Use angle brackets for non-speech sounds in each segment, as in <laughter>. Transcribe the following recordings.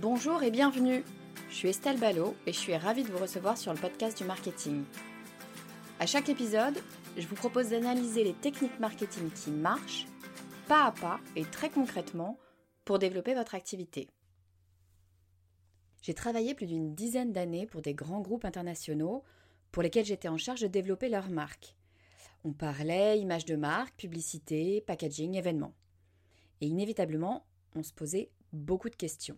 Bonjour et bienvenue. Je suis Estelle Ballot et je suis ravie de vous recevoir sur le podcast du marketing. À chaque épisode, je vous propose d'analyser les techniques marketing qui marchent, pas à pas et très concrètement, pour développer votre activité. J'ai travaillé plus d'une dizaine d'années pour des grands groupes internationaux pour lesquels j'étais en charge de développer leur marque. On parlait image de marque, publicité, packaging, événements. Et inévitablement, on se posait beaucoup de questions.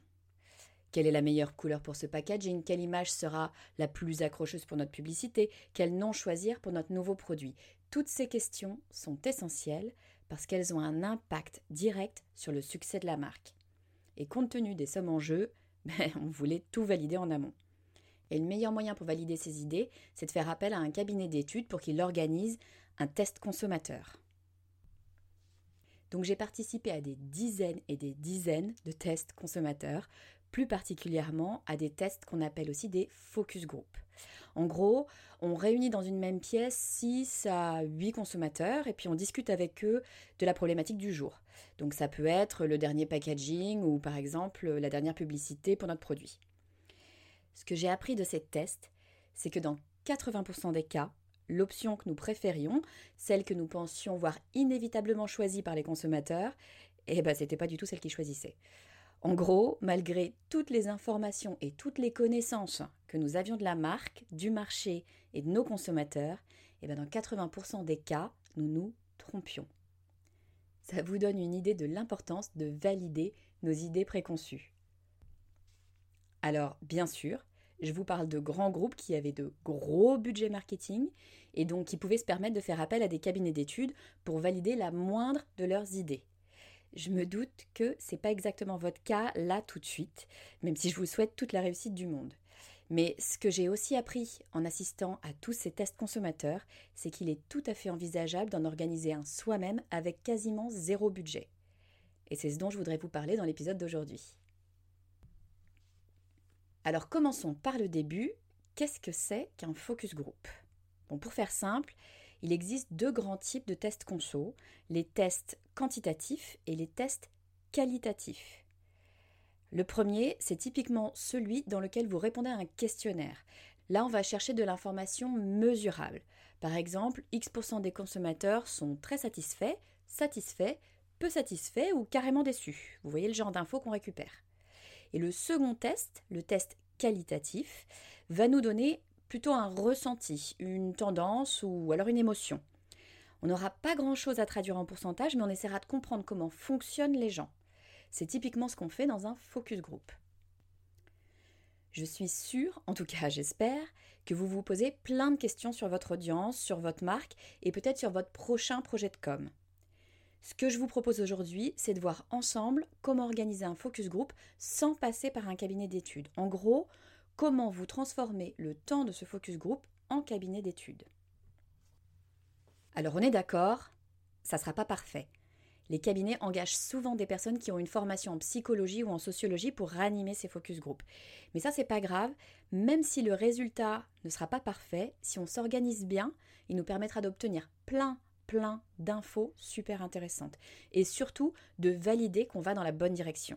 Quelle est la meilleure couleur pour ce packaging? Quelle image sera la plus accrocheuse pour notre publicité? Quel nom choisir pour notre nouveau produit? Toutes ces questions sont essentielles parce qu'elles ont un impact direct sur le succès de la marque. Et compte tenu des sommes en jeu, <laughs> ben, on voulait tout valider en amont. Et le meilleur moyen pour valider ces idées, c'est de faire appel à un cabinet d'études pour qu'il organise un test consommateur. Donc j'ai participé à des dizaines et des dizaines de tests consommateurs plus particulièrement à des tests qu'on appelle aussi des focus group. En gros, on réunit dans une même pièce 6 à 8 consommateurs et puis on discute avec eux de la problématique du jour. Donc ça peut être le dernier packaging ou par exemple la dernière publicité pour notre produit. Ce que j'ai appris de ces tests, c'est que dans 80% des cas, l'option que nous préférions, celle que nous pensions voir inévitablement choisie par les consommateurs, eh ben c'était pas du tout celle qu'ils choisissaient. En gros, malgré toutes les informations et toutes les connaissances que nous avions de la marque, du marché et de nos consommateurs, et eh bien dans 80% des cas, nous nous trompions. Ça vous donne une idée de l'importance de valider nos idées préconçues. Alors, bien sûr, je vous parle de grands groupes qui avaient de gros budgets marketing et donc qui pouvaient se permettre de faire appel à des cabinets d'études pour valider la moindre de leurs idées. Je me doute que c'est pas exactement votre cas là tout de suite, même si je vous souhaite toute la réussite du monde. Mais ce que j'ai aussi appris en assistant à tous ces tests consommateurs, c'est qu'il est tout à fait envisageable d'en organiser un soi-même avec quasiment zéro budget. Et c'est ce dont je voudrais vous parler dans l'épisode d'aujourd'hui. Alors commençons par le début. Qu'est-ce que c'est qu'un focus group? Pour faire simple, il existe deux grands types de tests conso, les tests quantitatifs et les tests qualitatifs. Le premier, c'est typiquement celui dans lequel vous répondez à un questionnaire. Là, on va chercher de l'information mesurable. Par exemple, X% des consommateurs sont très satisfaits, satisfaits, peu satisfaits ou carrément déçus. Vous voyez le genre d'infos qu'on récupère. Et le second test, le test qualitatif, va nous donner plutôt un ressenti, une tendance ou alors une émotion. On n'aura pas grand-chose à traduire en pourcentage, mais on essaiera de comprendre comment fonctionnent les gens. C'est typiquement ce qu'on fait dans un focus group. Je suis sûre, en tout cas j'espère, que vous vous posez plein de questions sur votre audience, sur votre marque et peut-être sur votre prochain projet de com. Ce que je vous propose aujourd'hui, c'est de voir ensemble comment organiser un focus group sans passer par un cabinet d'études. En gros, comment vous transformez le temps de ce focus group en cabinet d'études. Alors on est d'accord, ça ne sera pas parfait. Les cabinets engagent souvent des personnes qui ont une formation en psychologie ou en sociologie pour ranimer ces focus group. Mais ça c'est pas grave, même si le résultat ne sera pas parfait, si on s'organise bien, il nous permettra d'obtenir plein plein d'infos super intéressantes et surtout de valider qu'on va dans la bonne direction.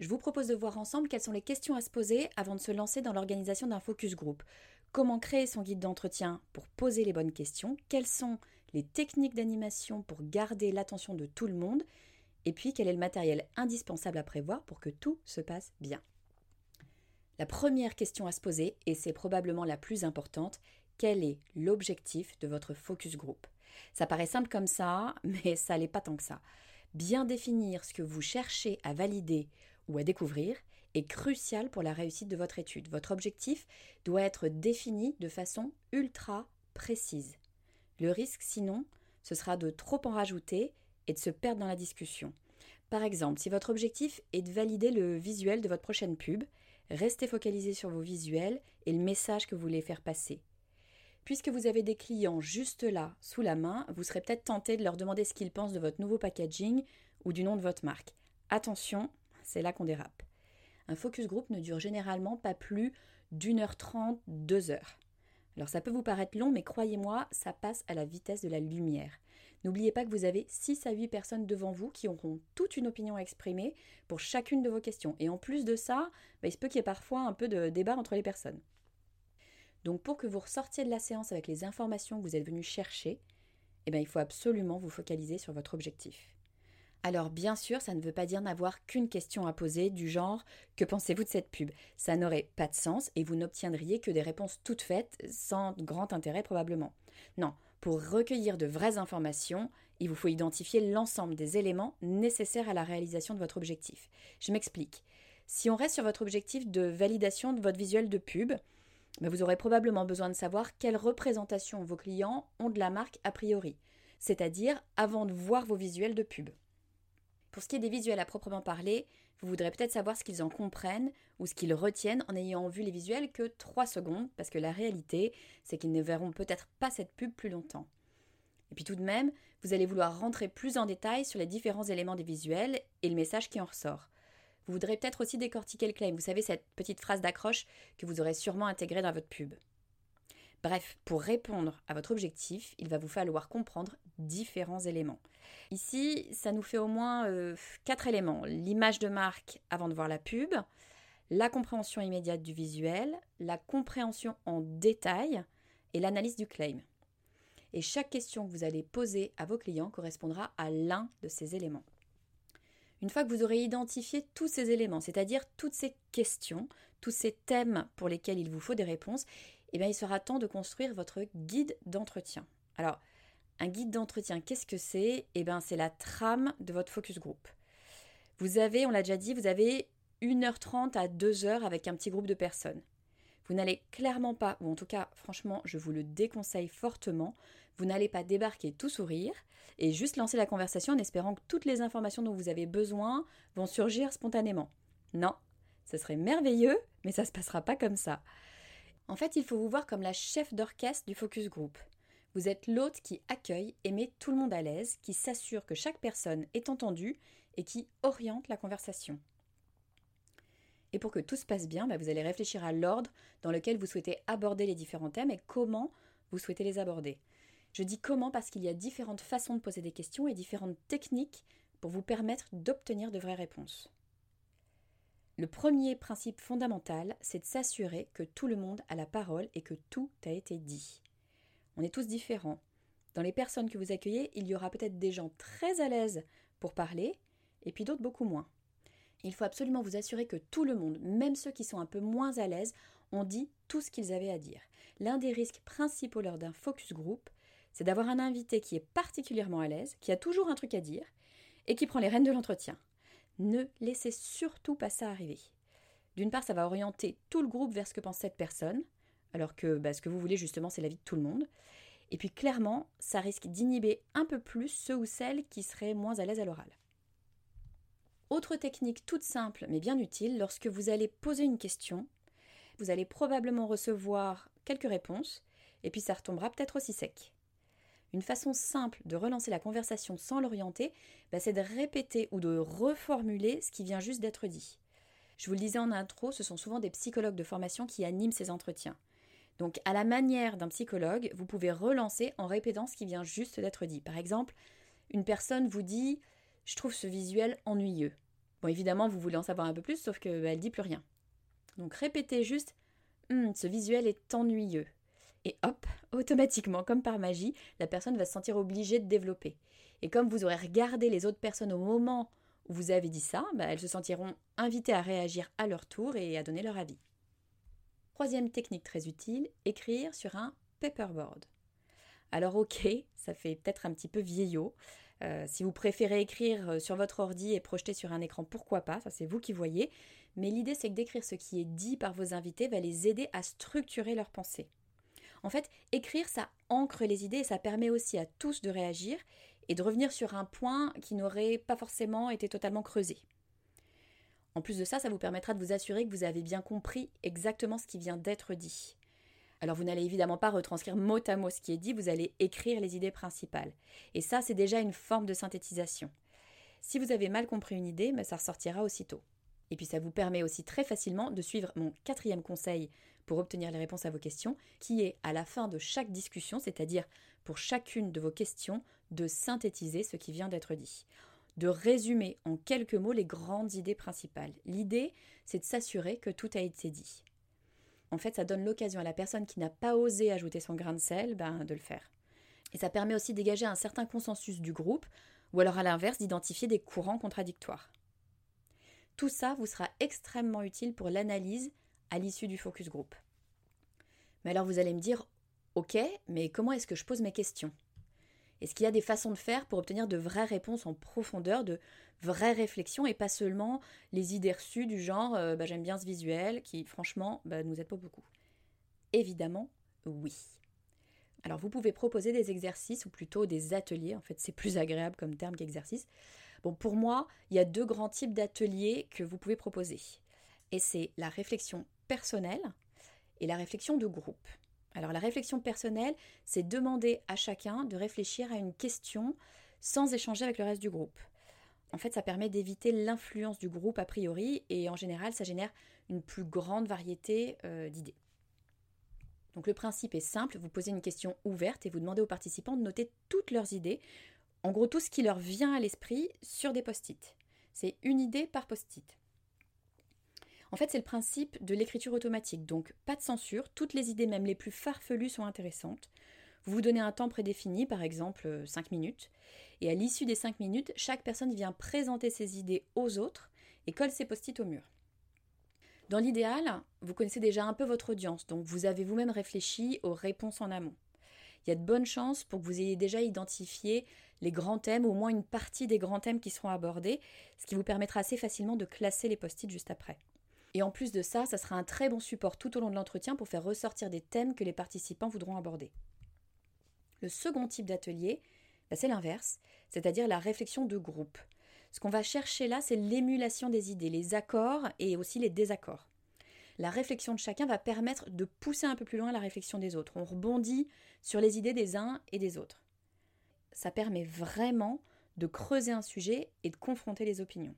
je vous propose de voir ensemble quelles sont les questions à se poser avant de se lancer dans l'organisation d'un focus group. Comment créer son guide d'entretien pour poser les bonnes questions? Quelles sont les techniques d'animation pour garder l'attention de tout le monde? Et puis quel est le matériel indispensable à prévoir pour que tout se passe bien? La première question à se poser, et c'est probablement la plus importante, quel est l'objectif de votre focus group? Ça paraît simple comme ça, <laughs> mais ça n'est pas tant que ça. Bien définir ce que vous cherchez à valider ou à découvrir est crucial pour la réussite de votre étude. Votre objectif doit être défini de façon ultra précise. Le risque, sinon, ce sera de trop en rajouter et de se perdre dans la discussion. Par exemple, si votre objectif est de valider le visuel de votre prochaine pub, restez focalisé sur vos visuels et le message que vous voulez faire passer. Puisque vous avez des clients juste là, sous la main, vous serez peut-être tenté de leur demander ce qu'ils pensent de votre nouveau packaging ou du nom de votre marque. Attention, c'est là qu'on dérape. Un focus group ne dure généralement pas plus d'une heure trente, deux heures. Alors ça peut vous paraître long, mais croyez-moi, ça passe à la vitesse de la lumière. N'oubliez pas que vous avez 6 à 8 personnes devant vous qui auront toute une opinion à exprimer pour chacune de vos questions. Et en plus de ça, bah, il se peut qu'il y ait parfois un peu de débat entre les personnes. Donc pour que vous ressortiez de la séance avec les informations que vous êtes venu chercher, eh bien, il faut absolument vous focaliser sur votre objectif. Alors bien sûr, ça ne veut pas dire n'avoir qu'une question à poser du genre Que pensez-vous de cette pub? Ça n'aurait pas de sens et vous n'obtiendriez que des réponses toutes faites sans grand intérêt probablement. Non, pour recueillir de vraies informations, il vous faut identifier l'ensemble des éléments nécessaires à la réalisation de votre objectif. Je m'explique. Si on reste sur votre objectif de validation de votre visuel de pub, ben, vous aurez probablement besoin de savoir quelle représentation vos clients ont de la marque a priori, c'est-à-dire avant de voir vos visuels de pub. Pour ce qui est des visuels à proprement parler, vous voudrez peut-être savoir ce qu'ils en comprennent ou ce qu'ils retiennent en ayant vu les visuels que 3 secondes, parce que la réalité, c'est qu'ils ne verront peut-être pas cette pub plus longtemps. Et puis tout de même, vous allez vouloir rentrer plus en détail sur les différents éléments des visuels et le message qui en ressort. Vous voudrez peut-être aussi décortiquer le claim, vous savez, cette petite phrase d'accroche que vous aurez sûrement intégrée dans votre pub. Bref, pour répondre à votre objectif, il va vous falloir comprendre différents éléments. Ici, ça nous fait au moins euh, quatre éléments. L'image de marque avant de voir la pub, la compréhension immédiate du visuel, la compréhension en détail et l'analyse du claim. Et chaque question que vous allez poser à vos clients correspondra à l'un de ces éléments. Une fois que vous aurez identifié tous ces éléments, c'est-à-dire toutes ces questions, tous ces thèmes pour lesquels il vous faut des réponses, eh bien, il sera temps de construire votre guide d'entretien. Alors, un guide d'entretien, qu'est-ce que c'est? Eh bien, c'est la trame de votre focus group. Vous avez, on l'a déjà dit, vous avez 1h30 à 2h avec un petit groupe de personnes. Vous n'allez clairement pas, ou en tout cas, franchement, je vous le déconseille fortement, vous n'allez pas débarquer tout sourire et juste lancer la conversation en espérant que toutes les informations dont vous avez besoin vont surgir spontanément. Non, ce serait merveilleux, mais ça ne se passera pas comme ça. En fait, il faut vous voir comme la chef d'orchestre du focus group. Vous êtes l'hôte qui accueille et met tout le monde à l'aise, qui s'assure que chaque personne est entendue et qui oriente la conversation. Et pour que tout se passe bien, bah, vous allez réfléchir à l'ordre dans lequel vous souhaitez aborder les différents thèmes et comment vous souhaitez les aborder. Je dis comment parce qu'il y a différentes façons de poser des questions et différentes techniques pour vous permettre d'obtenir de vraies réponses. Le premier principe fondamental, c'est de s'assurer que tout le monde a la parole et que tout a été dit. On est tous différents. Dans les personnes que vous accueillez, il y aura peut-être des gens très à l'aise pour parler, et puis d'autres beaucoup moins. Il faut absolument vous assurer que tout le monde, même ceux qui sont un peu moins à l'aise, ont dit tout ce qu'ils avaient à dire. L'un des risques principaux lors d'un focus group, c'est d'avoir un invité qui est particulièrement à l'aise, qui a toujours un truc à dire, et qui prend les rênes de l'entretien. Ne laissez surtout pas ça arriver. D'une part, ça va orienter tout le groupe vers ce que pense cette personne, alors que bah, ce que vous voulez justement c'est la vie de tout le monde. Et puis clairement, ça risque d'inhiber un peu plus ceux ou celles qui seraient moins à l'aise à l'oral. Autre technique toute simple mais bien utile, lorsque vous allez poser une question, vous allez probablement recevoir quelques réponses, et puis ça retombera peut-être aussi sec. Une façon simple de relancer la conversation sans l'orienter, bah, c'est de répéter ou de reformuler ce qui vient juste d'être dit. Je vous le disais en intro, ce sont souvent des psychologues de formation qui animent ces entretiens. Donc, à la manière d'un psychologue, vous pouvez relancer en répétant ce qui vient juste d'être dit. Par exemple, une personne vous dit Je trouve ce visuel ennuyeux. Bon, évidemment, vous voulez en savoir un peu plus, sauf qu'elle bah, ne dit plus rien. Donc répétez juste hum, ce visuel est ennuyeux. Et hop, automatiquement, comme par magie, la personne va se sentir obligée de développer. Et comme vous aurez regardé les autres personnes au moment où vous avez dit ça, bah, elles se sentiront invitées à réagir à leur tour et à donner leur avis. Troisième technique très utile, écrire sur un paperboard. Alors ok, ça fait peut-être un petit peu vieillot. Euh, si vous préférez écrire euh, sur votre ordi et projeter sur un écran, pourquoi pas, ça c'est vous qui voyez. Mais l'idée c'est que d'écrire ce qui est dit par vos invités va les aider à structurer leurs pensées. En fait, écrire, ça ancre les idées et ça permet aussi à tous de réagir et de revenir sur un point qui n'aurait pas forcément été totalement creusé. En plus de ça, ça vous permettra de vous assurer que vous avez bien compris exactement ce qui vient d'être dit. Alors vous n'allez évidemment pas retranscrire mot à mot ce qui est dit, vous allez écrire les idées principales. Et ça, c'est déjà une forme de synthétisation. Si vous avez mal compris une idée, ben, ça ressortira aussitôt. Et puis ça vous permet aussi très facilement de suivre mon quatrième conseil pour obtenir les réponses à vos questions, qui est à la fin de chaque discussion, c'est-à-dire pour chacune de vos questions, de synthétiser ce qui vient d'être dit de résumer en quelques mots les grandes idées principales. L'idée, c'est de s'assurer que tout a été dit. En fait, ça donne l'occasion à la personne qui n'a pas osé ajouter son grain de sel ben, de le faire. Et ça permet aussi de dégager un certain consensus du groupe, ou alors à l'inverse d'identifier des courants contradictoires. Tout ça vous sera extrêmement utile pour l'analyse à l'issue du focus group. Mais alors vous allez me dire, ok, mais comment est-ce que je pose mes questions? Est-ce qu'il y a des façons de faire pour obtenir de vraies réponses en profondeur, de vraies réflexions et pas seulement les idées reçues du genre euh, bah, j'aime bien ce visuel qui franchement bah, nous aide pas beaucoup? Évidemment, oui. Alors vous pouvez proposer des exercices ou plutôt des ateliers, en fait c'est plus agréable comme terme qu'exercice, Bon, pour moi, il y a deux grands types d'ateliers que vous pouvez proposer. Et c'est la réflexion personnelle et la réflexion de groupe. Alors la réflexion personnelle, c'est demander à chacun de réfléchir à une question sans échanger avec le reste du groupe. En fait, ça permet d'éviter l'influence du groupe a priori et en général, ça génère une plus grande variété euh, d'idées. Donc le principe est simple, vous posez une question ouverte et vous demandez aux participants de noter toutes leurs idées en gros, tout ce qui leur vient à l'esprit sur des post-it. C'est une idée par post-it. En fait, c'est le principe de l'écriture automatique, donc pas de censure, toutes les idées, même les plus farfelues, sont intéressantes. Vous vous donnez un temps prédéfini, par exemple 5 euh, minutes, et à l'issue des 5 minutes, chaque personne vient présenter ses idées aux autres et colle ses post-it au mur. Dans l'idéal, vous connaissez déjà un peu votre audience, donc vous avez vous-même réfléchi aux réponses en amont il y a de bonnes chances pour que vous ayez déjà identifié les grands thèmes, au moins une partie des grands thèmes qui seront abordés, ce qui vous permettra assez facilement de classer les post-it juste après. Et en plus de ça, ça sera un très bon support tout au long de l'entretien pour faire ressortir des thèmes que les participants voudront aborder. Le second type d'atelier, bah, c'est l'inverse, c'est-à-dire la réflexion de groupe. Ce qu'on va chercher là, c'est l'émulation des idées, les accords et aussi les désaccords la réflexion de chacun va permettre de pousser un peu plus loin la réflexion des autres. On rebondit sur les idées des uns et des autres. Ça permet vraiment de creuser un sujet et de confronter les opinions.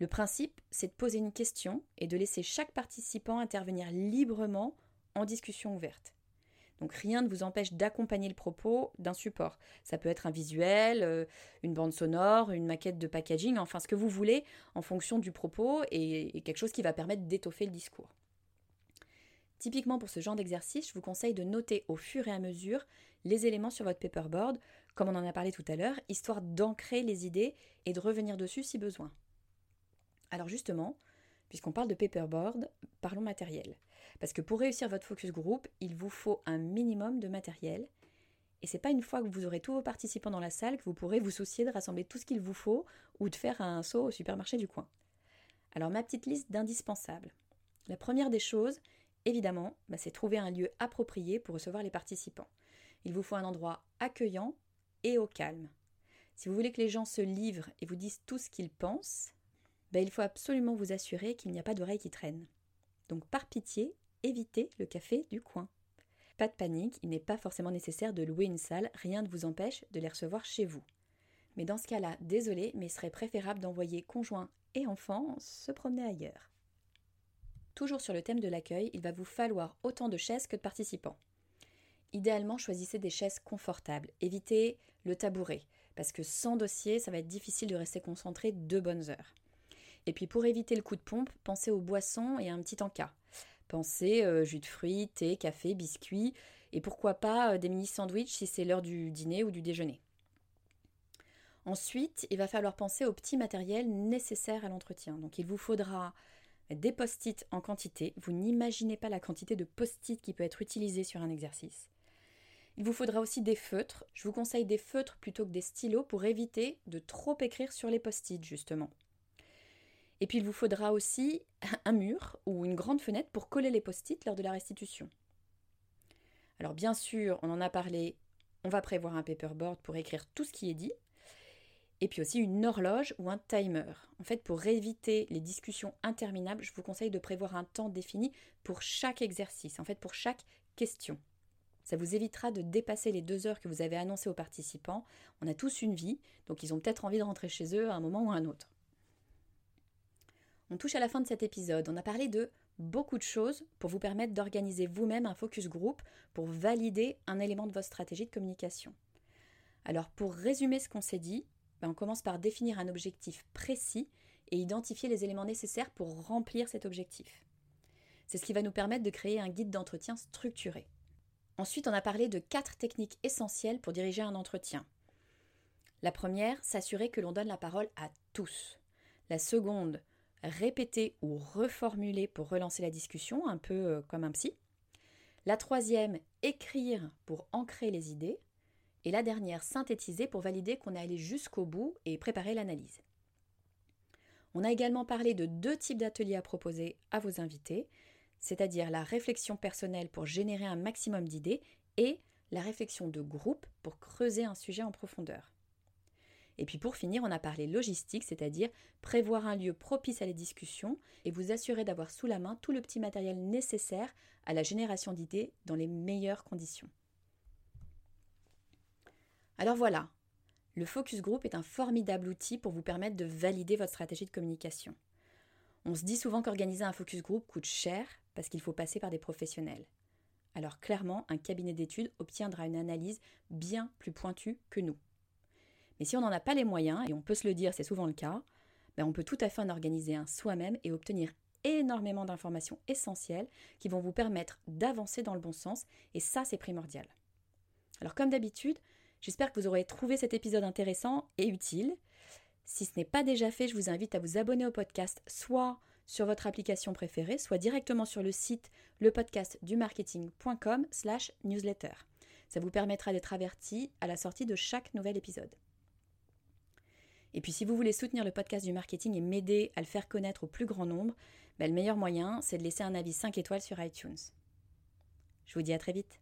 Le principe, c'est de poser une question et de laisser chaque participant intervenir librement en discussion ouverte. Donc rien ne vous empêche d'accompagner le propos d'un support. Ça peut être un visuel, euh, une bande sonore, une maquette de packaging, enfin ce que vous voulez en fonction du propos et, quelque chose qui va permettre d'étoffer le discours. Typiquement pour ce genre d'exercice, je vous conseille de noter au fur et à mesure les éléments sur votre paperboard, comme on en a parlé tout à l'heure, histoire d'ancrer les idées et de revenir dessus si besoin. Alors justement, puisqu'on parle de paperboard, parlons matériel. Parce que pour réussir votre focus group, il vous faut un minimum de matériel. Et c'est pas une fois que vous aurez tous vos participants dans la salle que vous pourrez vous soucier de rassembler tout ce qu'il vous faut ou de faire un saut au supermarché du coin. Alors ma petite liste d'indispensables. La première des choses, évidemment, bah, c'est trouver un lieu approprié pour recevoir les participants. Il vous faut un endroit accueillant et au calme. Si vous voulez que les gens se livrent et vous disent tout ce qu'ils pensent, ben, il faut absolument vous assurer qu'il n'y a pas d'oreilles qui traînent. Donc par pitié, évitez le café du coin. Pas de panique, il n'est pas forcément nécessaire de louer une salle, rien ne vous empêche de les recevoir chez vous. Mais dans ce cas-là, désolé, mais il serait préférable d'envoyer conjoints et enfants se promener ailleurs. Toujours sur le thème de l'accueil, il va vous falloir autant de chaises que de participants. Idéalement, choisissez des chaises confortables. Évitez le tabouret, parce que sans dossier, ça va être difficile de rester concentré deux bonnes heures. Et puis pour éviter le coup de pompe, pensez aux boissons et à un petit encas. Pensez euh, jus de fruits, thé, café, biscuits, et pourquoi pas euh, des mini sandwichs si c'est l'heure du dîner ou du déjeuner. Ensuite, il va falloir penser au petit matériel nécessaire à l'entretien. Donc il vous faudra des post-it en quantité. Vous n'imaginez pas la quantité de post-it qui peut être utilisée sur un exercice. Il vous faudra aussi des feutres. Je vous conseille des feutres plutôt que des stylos pour éviter de trop écrire sur les post-it justement. Et puis il vous faudra aussi <laughs> un mur ou une grande fenêtre pour coller les post-it lors de la restitution. Alors bien sûr, on en a parlé, on va prévoir un paperboard pour écrire tout ce qui est dit. Et puis aussi une horloge ou un timer. En fait, pour éviter les discussions interminables, je vous conseille de prévoir un temps défini pour chaque exercice, en fait pour chaque question. Ça vous évitera de dépasser les deux heures que vous avez annoncées aux participants. On a tous une vie, donc ils ont peut-être envie de rentrer chez eux à un moment ou à un autre. On touche à la fin de cet épisode. On a parlé de beaucoup de choses pour vous permettre d'organiser vous-même un focus group pour valider un élément de votre stratégie de communication. Alors pour résumer ce qu'on s'est dit, ben, on commence par définir un objectif précis et identifier les éléments nécessaires pour remplir cet objectif. C'est ce qui va nous permettre de créer un guide d'entretien structuré. Ensuite, on a parlé de quatre techniques essentielles pour diriger un entretien. La première, s'assurer que l'on donne la parole à tous. La seconde, répéter ou reformuler pour relancer la discussion, un peu euh, comme un psy. La troisième, écrire pour ancrer les idées. Et la dernière, synthétiser pour valider qu'on est allé jusqu'au bout et préparer l'analyse. On a également parlé de deux types d'ateliers à proposer à vos invités, c'est-à-dire la réflexion personnelle pour générer un maximum d'idées et la réflexion de groupe pour creuser un sujet en profondeur. Et puis pour finir, on a parlé logistique, c'est-à-dire prévoir un lieu propice à les discussions et vous assurer d'avoir sous la main tout le petit matériel nécessaire à la génération d'idées dans les meilleures conditions. Alors voilà, le focus group est un formidable outil pour vous permettre de valider votre stratégie de communication. On se dit souvent qu'organiser un focus group coûte cher parce qu'il faut passer par des professionnels. Alors clairement, un cabinet d'études obtiendra une analyse bien plus pointue que nous. Mais si on n'en a pas les moyens, et on peut se le dire, c'est souvent le cas, ben on peut tout à fait en organiser un soi-même et obtenir énormément d'informations essentielles qui vont vous permettre d'avancer dans le bon sens, et ça c'est primordial. Alors comme d'habitude, j'espère que vous aurez trouvé cet épisode intéressant et utile. Si ce n'est pas déjà fait, je vous invite à vous abonner au podcast, soit sur votre application préférée, soit directement sur le site lepodcastdumarketing.com slash newsletter. Ça vous permettra d'être averti à la sortie de chaque nouvel épisode. Et puis si vous voulez soutenir le podcast du marketing et m'aider à le faire connaître au plus grand nombre, ben, le meilleur moyen, c'est de laisser un avis 5 étoiles sur iTunes. Je vous dis à très vite.